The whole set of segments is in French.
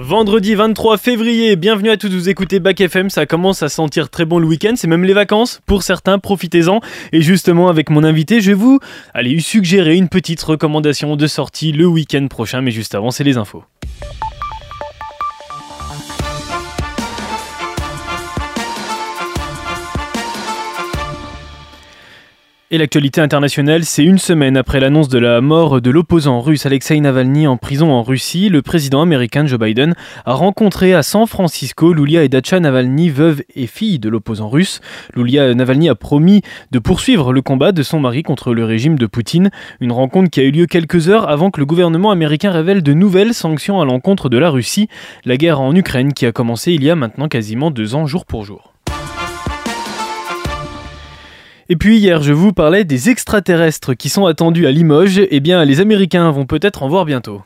Vendredi 23 février, bienvenue à tous, vous écoutez Bac FM, ça commence à sentir très bon le week-end, c'est même les vacances, pour certains, profitez-en. Et justement avec mon invité, je vais vous allez, suggérer une petite recommandation de sortie le week-end prochain, mais juste avant, c'est les infos. Et l'actualité internationale, c'est une semaine après l'annonce de la mort de l'opposant russe Alexei Navalny en prison en Russie, le président américain Joe Biden a rencontré à San Francisco Lulia et Dacha Navalny, veuve et fille de l'opposant russe. Lulia Navalny a promis de poursuivre le combat de son mari contre le régime de Poutine, une rencontre qui a eu lieu quelques heures avant que le gouvernement américain révèle de nouvelles sanctions à l'encontre de la Russie, la guerre en Ukraine qui a commencé il y a maintenant quasiment deux ans jour pour jour. Et puis hier, je vous parlais des extraterrestres qui sont attendus à Limoges. Eh bien, les Américains vont peut-être en voir bientôt.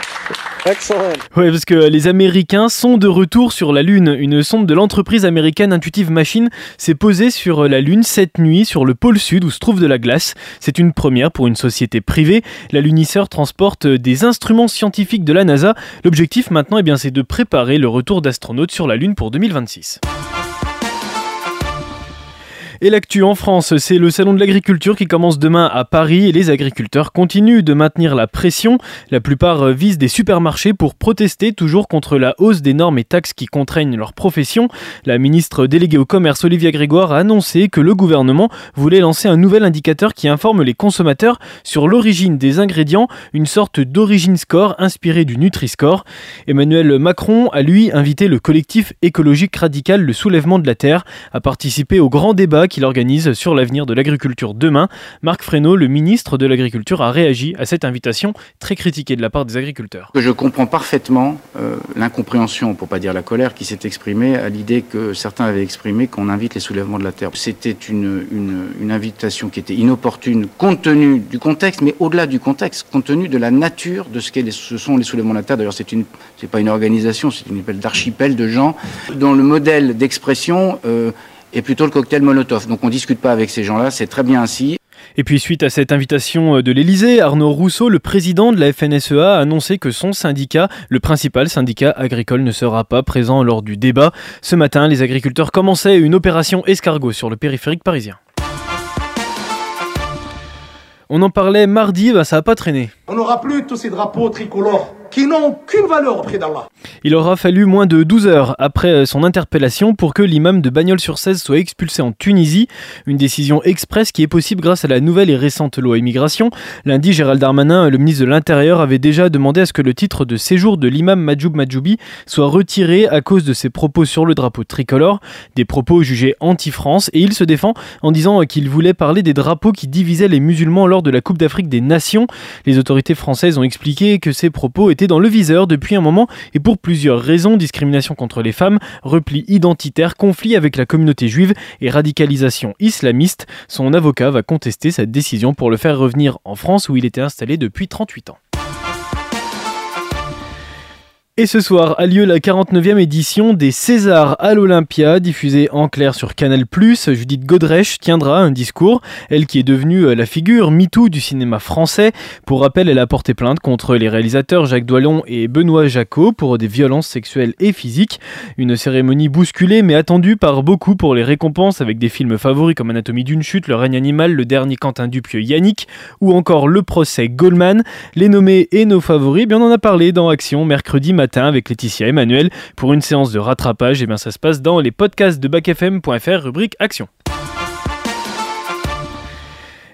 Excellent. Ouais, parce que les Américains sont de retour sur la Lune. Une sonde de l'entreprise américaine Intuitive Machine s'est posée sur la Lune cette nuit sur le pôle sud où se trouve de la glace. C'est une première pour une société privée. La lunisseur transporte des instruments scientifiques de la NASA. L'objectif maintenant, eh bien, c'est de préparer le retour d'astronautes sur la Lune pour 2026. Et l'actu en France, c'est le salon de l'agriculture qui commence demain à Paris et les agriculteurs continuent de maintenir la pression. La plupart visent des supermarchés pour protester toujours contre la hausse des normes et taxes qui contraignent leur profession. La ministre déléguée au commerce Olivia Grégoire a annoncé que le gouvernement voulait lancer un nouvel indicateur qui informe les consommateurs sur l'origine des ingrédients, une sorte d'origine score inspiré du Nutri-Score. Emmanuel Macron a lui invité le collectif écologique radical Le Soulèvement de la Terre à participer au grand débat qu'il organise sur l'avenir de l'agriculture demain. Marc Fresneau, le ministre de l'Agriculture, a réagi à cette invitation très critiquée de la part des agriculteurs. Je comprends parfaitement euh, l'incompréhension, pour pas dire la colère, qui s'est exprimée à l'idée que certains avaient exprimé qu'on invite les soulèvements de la terre. C'était une, une, invitation qui était inopportune compte tenu du contexte, mais au-delà du contexte, compte tenu de la nature de ce, qu'est ce sont les soulèvements de la terre. D'ailleurs, c'est une, c'est pas une organisation, c'est une espèce d'archipel de gens dont le modèle d'expression euh, et plutôt le cocktail Molotov. Donc on ne discute pas avec ces gens-là, c'est très bien ainsi. Et puis suite à cette invitation euh, de l'Elysée, Arnaud Rousseau, le président de la FNSEA, a annoncé que son syndicat, le principal syndicat agricole, ne sera pas présent lors du débat. Ce matin, les agriculteurs commençaient une opération escargot sur le périphérique parisien. On en parlait mardi, bah ça n'a pas traîné. On n'aura plus tous ces drapeaux tricolores Il aura fallu moins de 12 heures après euh, son interpellation pour que l'imam de Bagnols-sur-Cèze soit expulsé en Tunisie. Une décision express qui est possible grâce à la nouvelle et récente loi immigration. Lundi, Gérald Darmanin, le ministre de l'Intérieur, avait déjà demandé à ce que le titre de séjour de l'imam Majoub Majoubi soit retiré à cause de ses propos sur le drapeau tricolore, des propos jugés anti-France, et il se défend en disant qu'il voulait parler des drapeaux qui divisaient les musulmans lors de la Coupe d'Afrique des Nations. Les autorités françaises ont expliqué que ces propos étaient dans le viseur depuis un moment et pour plusieurs raisons discrimination contre les femmes, repli identitaire, conflit avec la communauté juive et radicalisation islamiste. Son avocat va contester cette décision pour le faire revenir en France où il était installé depuis 38 ans. Et ce soir a lieu la 49e édition des Césars à l'Olympia, diffusée en clair sur Canal+. Judith Godrèche tiendra un discours, elle qui est devenue euh, la figure MeToo du cinéma français. Pour rappel, elle a porté plainte contre les réalisateurs Jacques Doillon et Benoît Jacot pour des violences sexuelles et physiques. Une cérémonie bousculée mais attendue par beaucoup pour les récompenses avec des films favoris comme Anatomie d'une chute, Le règne animal, Le dernier Quentin Dupieux Yannick ou encore Le procès Goldman. Les nommés et nos favoris, eh bien on en a parlé dans Action mercredi matin avec Laetitia Emmanuel pour une séance de rattrapage. Et bien ça se passe dans les podcasts de backfm.fr rubrique Action.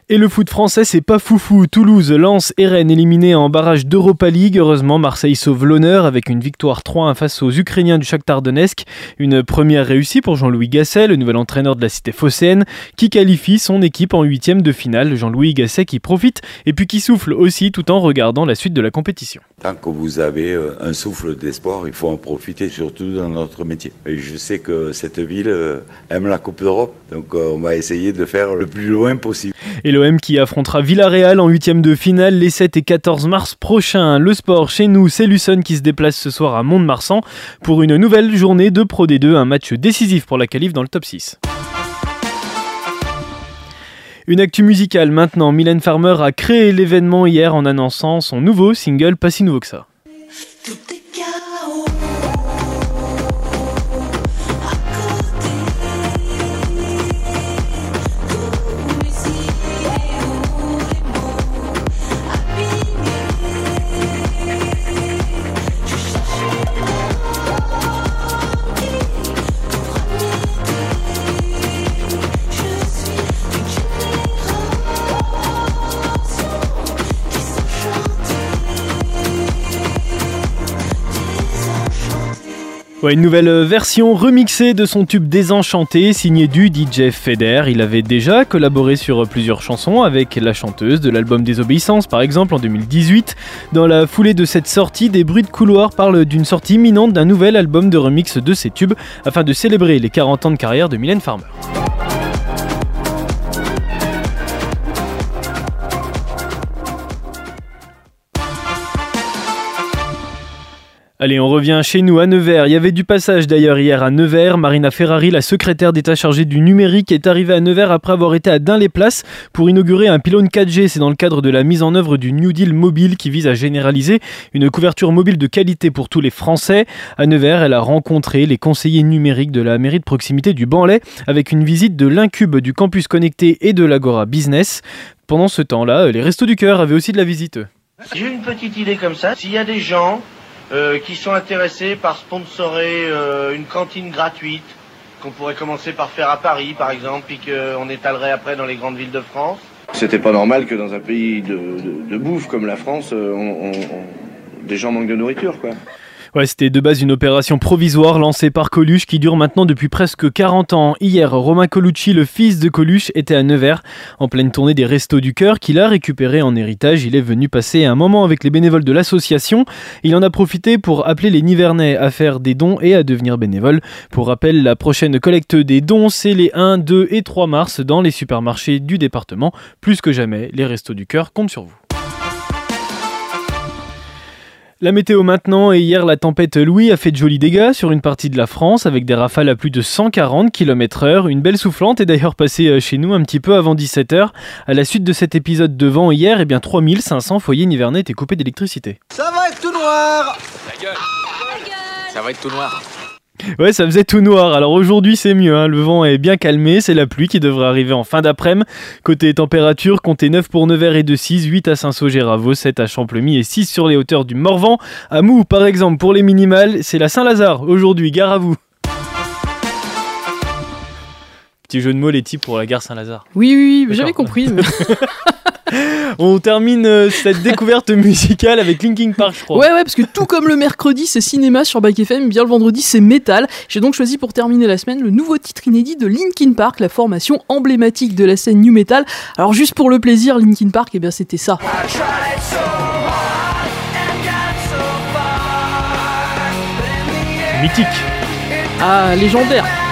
Et le foot français, c'est pas foufou. Toulouse lance et Rennes éliminés en barrage d'Europa League. Heureusement, Marseille sauve l'honneur avec une victoire 3-1 face aux Ukrainiens du Shakhtar Donetsk. Une première réussie pour Jean-Louis Gasset, le nouvel entraîneur de la cité phocéenne, qui qualifie son équipe en huitième de finale. Jean-Louis Gasset qui profite et puis qui souffle aussi tout en regardant la suite de la compétition. Tant que vous avez euh, un souffle d'espoir, il faut en profiter, surtout dans notre métier. Et je sais que cette ville euh, aime la Coupe d'Europe, donc euh, on va essayer de faire le plus loin possible l'OM qui affrontera Villarreal en huitième de finale les 7 et 14 mars prochains. Le sport chez nous, c'est Lucen qui se déplace ce soir à Mont-de-Marsan pour une nouvelle journée de Pro D2, un match décisif pour la qualif dans le top 6. Une actu musicale maintenant. Mylène Farmer a créé l'événement hier en annonçant son nouveau single Pas si nouveau que ça. Une nouvelle version remixée de son tube Désenchanté, signé du DJ Feder. Il avait déjà collaboré sur plusieurs chansons avec la chanteuse de l'album Désobéissance, par exemple, en 2018. Dans la foulée de cette sortie, des bruits de couloir parlent d'une sortie imminente d'un nouvel album de remix de ses tubes, afin de célébrer les 40 ans de carrière de Mylène Farmer. Allez, on revient chez nous à Nevers. Il y avait du passage d'ailleurs hier à Nevers. Marina Ferrari, la secrétaire d'État chargée du numérique, est arrivée à Nevers après avoir été à Dain-les-Places pour inaugurer un pylône 4G. C'est dans le cadre de la mise en œuvre du New Deal mobile qui vise à généraliser une couverture mobile de qualité pour tous les Français. À Nevers, elle a rencontré les conseillers numériques de la mairie de proximité du Banlay avec une visite de l'Incube du campus connecté et de l'Agora Business. Pendant ce temps-là, les Restos du Cœur avaient aussi de la visite. J'ai une petite idée comme ça. S'il y a des gens euh, qui sont intéressés par sponsorer euh, une cantine gratuite qu'on pourrait commencer par faire à Paris, par exemple, puis qu'on étalerait après dans les grandes villes de France. C'était pas normal que dans un pays de, bouffe comme la France, euh, des gens manquent de nourriture, quoi. C'était de base une opération provisoire lancée par Coluche qui dure maintenant depuis presque 40 ans. Hier, Romain Colucci, le fils de Coluche, était à Nevers en pleine tournée des Restos du Cœur qu'il a récupéré en héritage. Il est venu passer un moment avec les bénévoles de l'association. Il en a profité pour appeler les Nivernais à faire des dons et à devenir bénévoles. Pour rappel, la prochaine collecte des dons, c'est les 1, 2 et 3 mars dans les supermarchés du département. Plus que jamais, les Restos du Cœur comptent sur vous. La météo maintenant, et hier la tempête Louis a fait de jolis dégâts sur une partie de la France avec des rafales à plus de 140 km/h. Une belle soufflante est d'ailleurs passée euh, chez nous un petit peu avant 17h. À la suite de cet épisode de vent hier, eh bien 3500 foyers nivernais étaient coupés d'électricité. Ça va être tout noir Ça va être tout noir Ouais, ça faisait tout noir. Alors aujourd'hui, c'est mieux. Hein. Le vent est bien calmé. C'est la pluie qui devrait arriver en fin d'après-midi. Côté température, comptez 9 pour Nevers et de 6, 8 à Saint-Saugé-Ravaux, 7 à Champlemy et 6 sur les hauteurs du Morvan. À Mou, par exemple, pour les minimales, c'est la Saint-Lazare. Aujourd'hui, gare à vous. Petit jeu de mots, les types, pour la gare Saint-Lazare. Oui, oui, oui j'avais compris. On termine euh, cette découverte musicale avec Linkin Park, je crois. Ouais, ouais, parce que tout comme le mercredi, c'est cinéma sur Bike FM, bien le vendredi, c'est métal. J'ai donc choisi pour terminer la semaine le nouveau titre inédit de Linkin Park, la formation emblématique de la scène new metal. Alors, juste pour le plaisir, Linkin Park, et eh bien, c'était ça. Mythique. Ah, légendaire.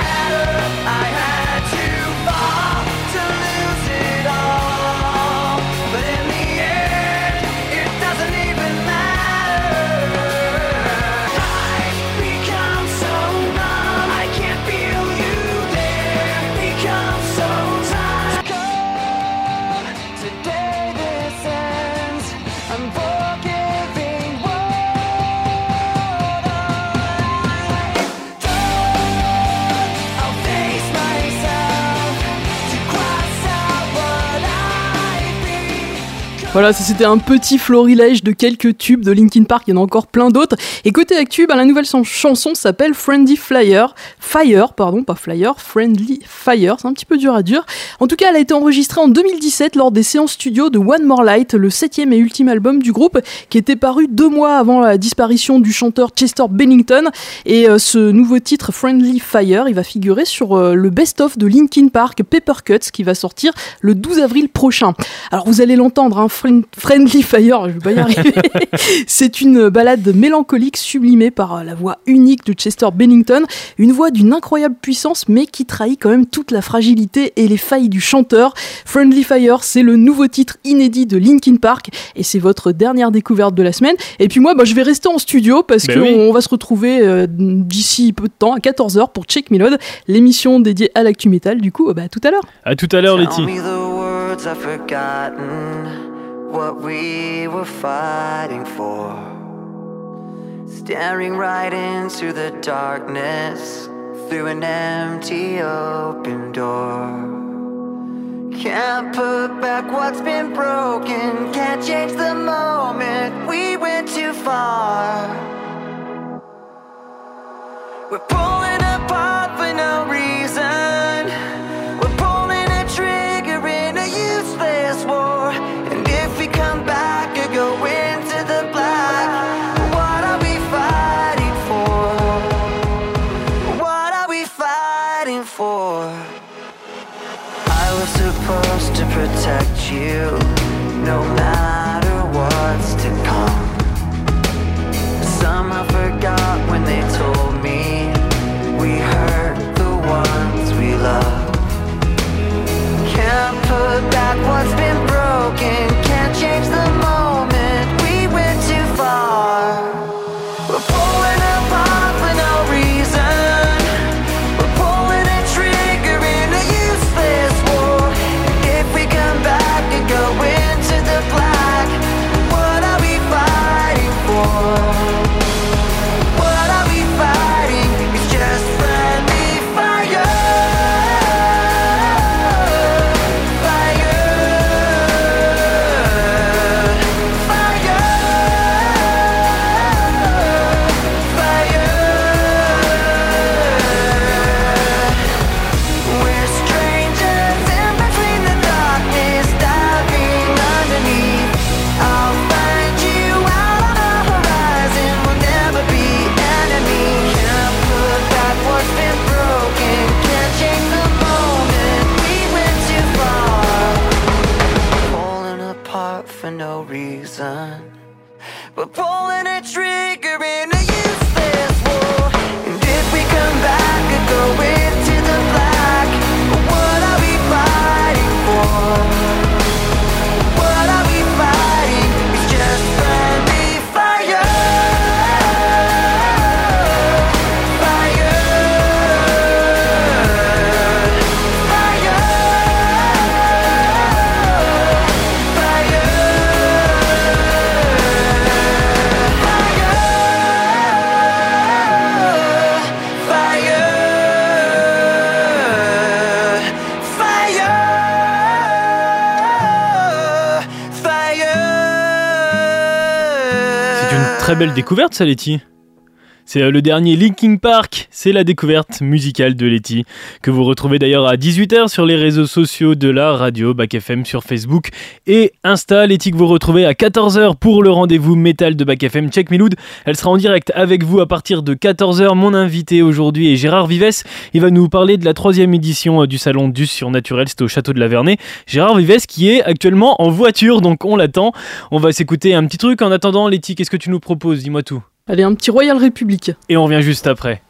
Voilà, c'était un petit florilège de quelques tubes de Linkin Park, il y en a encore plein d'autres. Et côté actu, bah, la nouvelle chanson s'appelle Friendly Flyer. Fire, pardon, pas Flyer, Friendly Fire, c'est un petit peu dur à dire. En tout cas, elle a été enregistrée en 2017 lors des séances studio de One More Light, le septième et ultime album du groupe, qui était paru deux mois avant la disparition du chanteur Chester Bennington. Et euh, ce nouveau titre, Friendly Fire, il va figurer sur euh, le best-of de Linkin Park, Paper Cuts, qui va sortir le 12 avril prochain. Alors vous allez l'entendre, hein, Friendly Fire, je vais pas y arriver. C'est une balade mélancolique sublimée par la voix unique de Chester Bennington, une voix d'une incroyable puissance mais qui trahit quand même toute la fragilité et les failles du chanteur. Friendly Fire, c'est le nouveau titre inédit de Linkin Park et c'est votre dernière découverte de la semaine. Et puis moi, bah, je vais rester en studio parce Ben qu'on oui. va se retrouver euh, d'ici peu de temps, à 14h pour Check Melode, l'émission dédiée à l'actu métal. Du coup, bah, tout à l'heure. À tout à l'heure, Letty. What we were fighting for. Staring right into the darkness through an empty open door. Can't put back what's been broken, can't change the moment we went too far. We're pulling très belle découverte, ça, Letty. C'est euh, le dernier Linkin Park, c'est la découverte musicale de Letty, que vous retrouvez d'ailleurs à 18h sur les réseaux sociaux de la radio, Bac FM sur Facebook et Insta. Letty que vous retrouvez à 14h pour le rendez-vous métal de Bac FM Check Miloud. Elle sera en direct avec vous à partir de 14h. Mon invité aujourd'hui est Gérard Vives. Il va nous parler de la troisième édition euh, du salon du surnaturel, c'est au château de la Vernée. Gérard Vives qui est actuellement en voiture, donc on l'attend. On va s'écouter un petit truc en attendant. Letty, qu'est-ce que tu nous proposes? Dis-moi tout. Allez, un petit Royal République. Et on revient juste après.